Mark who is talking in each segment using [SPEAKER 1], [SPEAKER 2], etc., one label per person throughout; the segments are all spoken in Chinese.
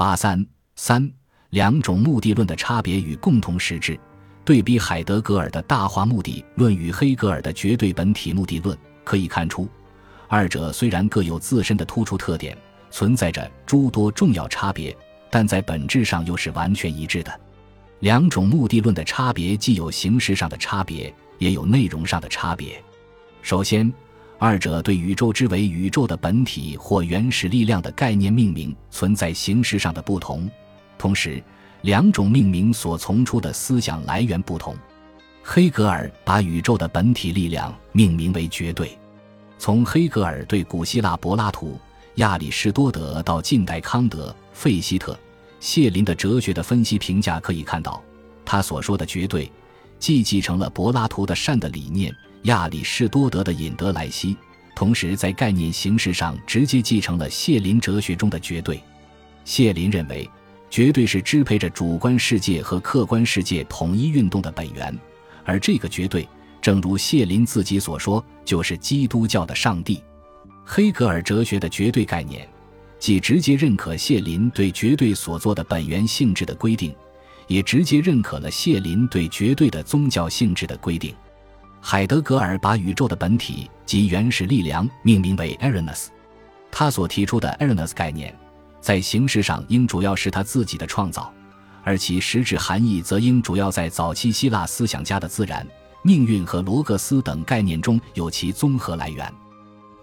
[SPEAKER 1] 八三三两种目的论的差别与共同实质，对比海德格尔的大化目的论与黑格尔的绝对本体目的论，可以看出，二者虽然各有自身的突出特点，存在着诸多重要差别，但在本质上又是完全一致的。两种目的论的差别既有形式上的差别，也有内容上的差别。首先，二者对宇宙之为宇宙的本体或原始力量的概念命名存在形式上的不同，同时，两种命名所从出的思想来源不同。黑格尔把宇宙的本体力量命名为绝对。从黑格尔对古希腊柏拉图、亚里士多德到近代康德、费希特。谢林的哲学的分析评价可以看到，他所说的绝对，既继承了柏拉图的善的理念、亚里士多德的引德莱西，同时在概念形式上直接继承了谢林哲学中的绝对。谢林认为，绝对是支配着主观世界和客观世界统一运动的本源，而这个绝对，正如谢林自己所说，就是基督教的上帝。黑格尔哲学的绝对概念。既直接认可谢林对绝对所做的本源性质的规定，也直接认可了谢林对绝对的宗教性质的规定。海德格尔把宇宙的本体及原始力量命名为 Erinus，他所提出的 Erinus 概念，在形式上应主要是他自己的创造，而其实质含义则应主要在早期希腊思想家的自然、命运和罗格斯等概念中有其综合来源。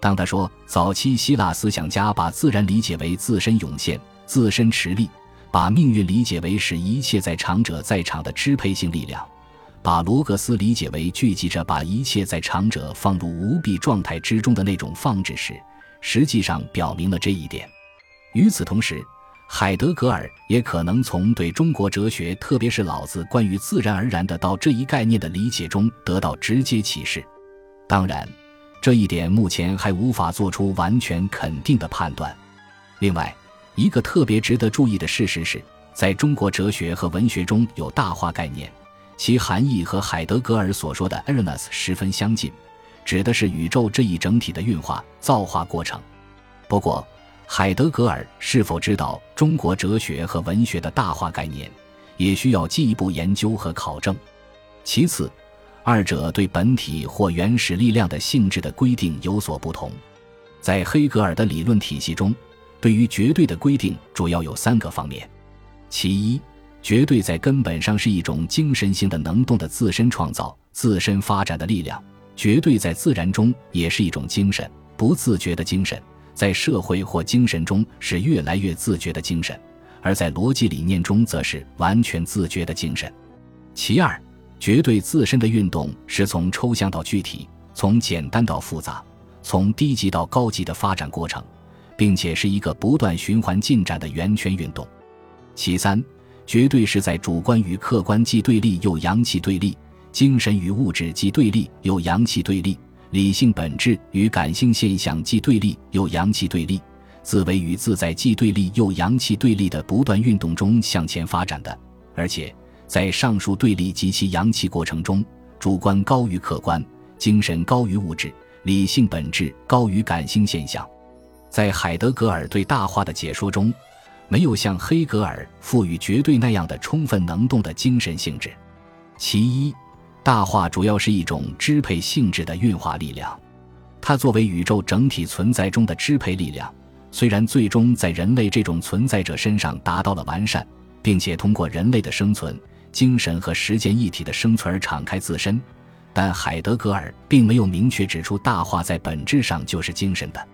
[SPEAKER 1] 当他说早期希腊思想家把自然理解为自身涌现、自身持力，把命运理解为使一切在场者在场的支配性力量，把罗格斯理解为聚集着把一切在场者放入无蔽状态之中的那种放置时，实际上表明了这一点。与此同时，海德格尔也可能从对中国哲学，特别是老子关于自然而然的到这一概念的理解中得到直接启示。当然。这一点目前还无法做出完全肯定的判断。另外，一个特别值得注意的事实是，在中国哲学和文学中有大化概念，其含义和海德格尔所说的 e r n e s 十分相近，指的是宇宙这一整体的运化、造化过程。不过，海德格尔是否知道中国哲学和文学的大化概念，也需要进一步研究和考证。其次，二者对本体或原始力量的性质的规定有所不同。在黑格尔的理论体系中，对于绝对的规定主要有三个方面：其一，绝对在根本上是一种精神性的能动的自身创造、自身发展的力量；绝对在自然中也是一种精神，不自觉的精神；在社会或精神中是越来越自觉的精神；而在逻辑理念中则是完全自觉的精神。其二。绝对自身的运动是从抽象到具体，从简单到复杂，从低级到高级的发展过程，并且是一个不断循环进展的圆圈运动。其三，绝对是在主观与客观既对立又阳气对立，精神与物质既对立又阳气对立，理性本质与感性现象既对立又阳气对立，自为与自在既对立又阳气对立的不断运动中向前发展的，而且。在上述对立及其阳气过程中，主观高于客观，精神高于物质，理性本质高于感性现象。在海德格尔对大化的解说中，没有像黑格尔赋予绝对那样的充分能动的精神性质。其一，大化主要是一种支配性质的运化力量，它作为宇宙整体存在中的支配力量，虽然最终在人类这种存在者身上达到了完善，并且通过人类的生存。精神和实践一体的生存而敞开自身，但海德格尔并没有明确指出大化在本质上就是精神的。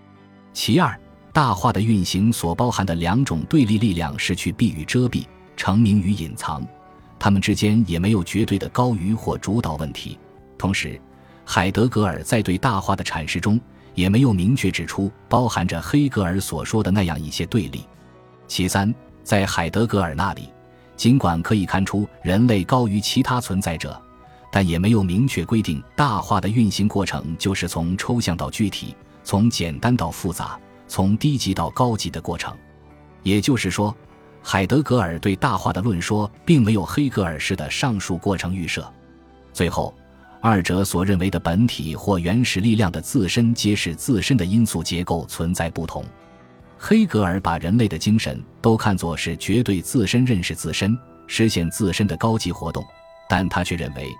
[SPEAKER 1] 其二，大化的运行所包含的两种对立力量是去避与遮蔽，成名与隐藏，它们之间也没有绝对的高于或主导问题。同时，海德格尔在对大化的阐释中也没有明确指出包含着黑格尔所说的那样一些对立。其三，在海德格尔那里。尽管可以看出人类高于其他存在者，但也没有明确规定大化的运行过程就是从抽象到具体，从简单到复杂，从低级到高级的过程。也就是说，海德格尔对大化的论说并没有黑格尔式的上述过程预设。最后，二者所认为的本体或原始力量的自身，皆是自身的因素结构存在不同。黑格尔把人类的精神都看作是绝对自身认识自身、实现自身的高级活动，但他却认为，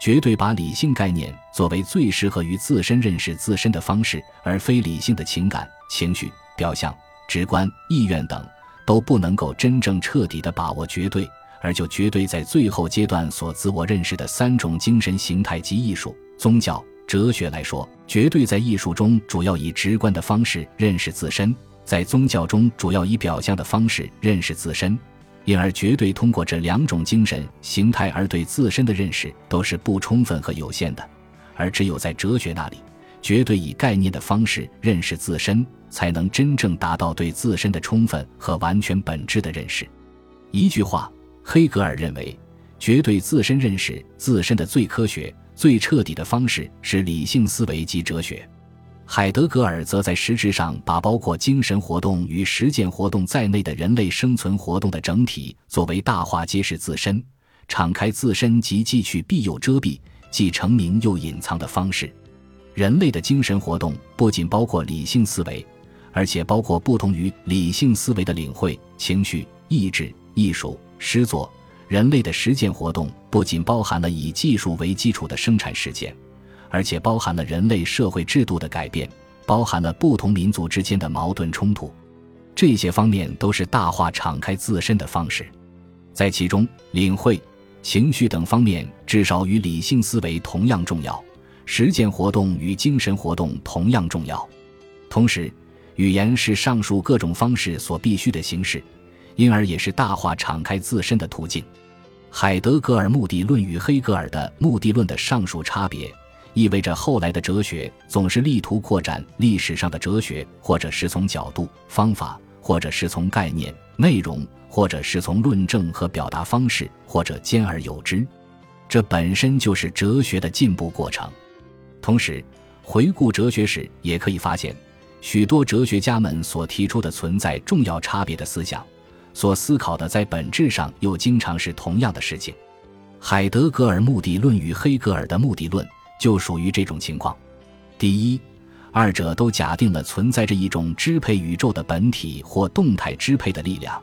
[SPEAKER 1] 绝对把理性概念作为最适合于自身认识自身的方式，而非理性的情感、情绪、表象、直观、意愿等，都不能够真正彻底的把握绝对，而就绝对在最后阶段所自我认识的三种精神形态及艺术、宗教。哲学来说，绝对在艺术中主要以直观的方式认识自身，在宗教中主要以表象的方式认识自身，因而绝对通过这两种精神形态而对自身的认识都是不充分和有限的，而只有在哲学那里，绝对以概念的方式认识自身，才能真正达到对自身的充分和完全本质的认识。一句话，黑格尔认为，绝对自身认识自身的最科学。最彻底的方式是理性思维及哲学，海德格尔则在实质上把包括精神活动与实践活动在内的人类生存活动的整体作为大化揭示自身、敞开自身及既去必有遮蔽、既成名又隐藏的方式。人类的精神活动不仅包括理性思维，而且包括不同于理性思维的领会、情绪、意志、艺术、诗作。人类的实践活动不仅包含了以技术为基础的生产实践，而且包含了人类社会制度的改变，包含了不同民族之间的矛盾冲突。这些方面都是大化敞开自身的方式。在其中，领会、情绪等方面至少与理性思维同样重要，实践活动与精神活动同样重要。同时，语言是上述各种方式所必须的形式。因而也是大化敞开自身的途径。海德格尔目的论与黑格尔的目的论的上述差别，意味着后来的哲学总是力图扩展历史上的哲学，或者是从角度、方法，或者是从概念、内容，或者是从论证和表达方式，或者兼而有之。这本身就是哲学的进步过程。同时，回顾哲学史，也可以发现，许多哲学家们所提出的存在重要差别的思想。所思考的在本质上又经常是同样的事情。海德格尔目的论与黑格尔的目的论就属于这种情况。第一，二者都假定了存在着一种支配宇宙的本体或动态支配的力量，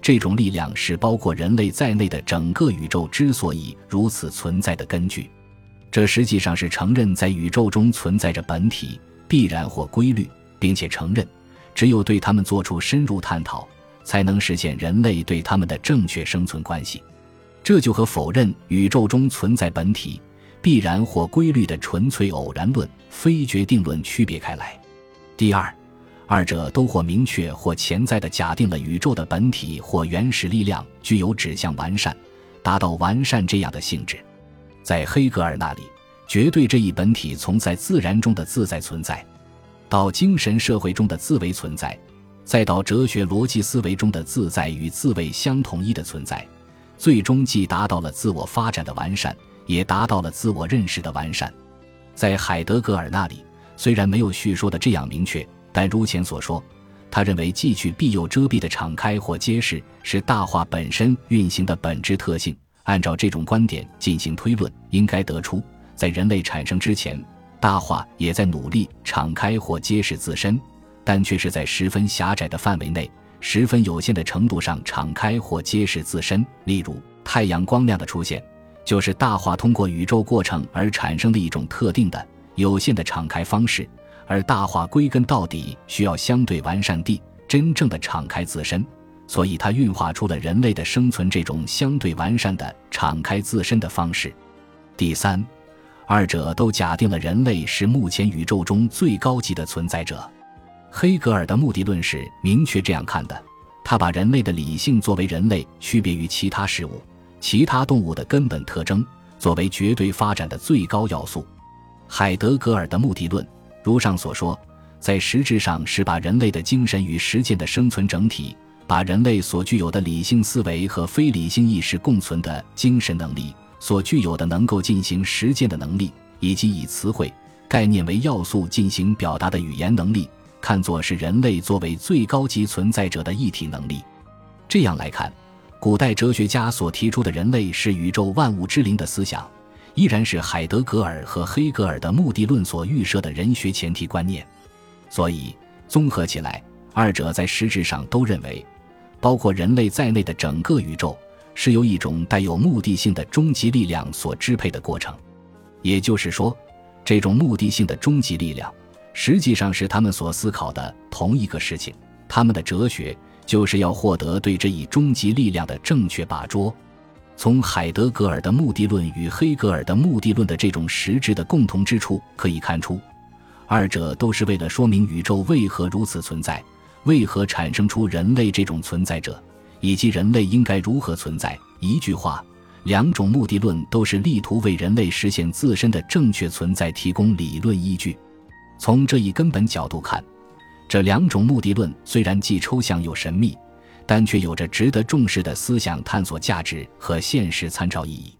[SPEAKER 1] 这种力量是包括人类在内的整个宇宙之所以如此存在的根据。这实际上是承认在宇宙中存在着本体、必然或规律，并且承认只有对他们做出深入探讨。才能实现人类对他们的正确生存关系，这就和否认宇宙中存在本体、必然或规律的纯粹偶然论、非决定论区别开来。第二，二者都或明确或潜在的假定了宇宙的本体或原始力量具有指向完善、达到完善这样的性质。在黑格尔那里，绝对这一本体从在自然中的自在存在，到精神社会中的自为存在。再到哲学逻辑思维中的自在与自为相统一的存在，最终既达到了自我发展的完善，也达到了自我认识的完善。在海德格尔那里，虽然没有叙说的这样明确，但如前所说，他认为既去必有遮蔽的敞开或揭示是大化本身运行的本质特性。按照这种观点进行推论，应该得出，在人类产生之前，大化也在努力敞开或揭示自身。但却是在十分狭窄的范围内，十分有限的程度上敞开或揭示自身。例如，太阳光亮的出现，就是大化通过宇宙过程而产生的一种特定的有限的敞开方式。而大化归根到底需要相对完善地真正的敞开自身，所以它运化出了人类的生存这种相对完善的敞开自身的方式。第三，二者都假定了人类是目前宇宙中最高级的存在者。黑格尔的目的论是明确这样看的：他把人类的理性作为人类区别于其他事物、其他动物的根本特征，作为绝对发展的最高要素。海德格尔的目的论，如上所说，在实质上是把人类的精神与实践的生存整体，把人类所具有的理性思维和非理性意识共存的精神能力，所具有的能够进行实践的能力，以及以词汇、概念为要素进行表达的语言能力。看作是人类作为最高级存在者的一体能力。这样来看，古代哲学家所提出的人类是宇宙万物之灵的思想，依然是海德格尔和黑格尔的目的论所预设的人学前提观念。所以，综合起来，二者在实质上都认为，包括人类在内的整个宇宙是由一种带有目的性的终极力量所支配的过程。也就是说，这种目的性的终极力量实际上是他们所思考的同一个事情。他们的哲学就是要获得对这一终极力量的正确把捉。从海德格尔的目的论与黑格尔的目的论的这种实质的共同之处可以看出，二者都是为了说明宇宙为何如此存在，为何产生出人类这种存在者，以及人类应该如何存在。一句话，两种目的论都是力图为人类实现自身的正确存在提供理论依据。从这一根本角度看，这两种目的论虽然既抽象又神秘。但却有着值得重视的思想探索价值和现实参照意义。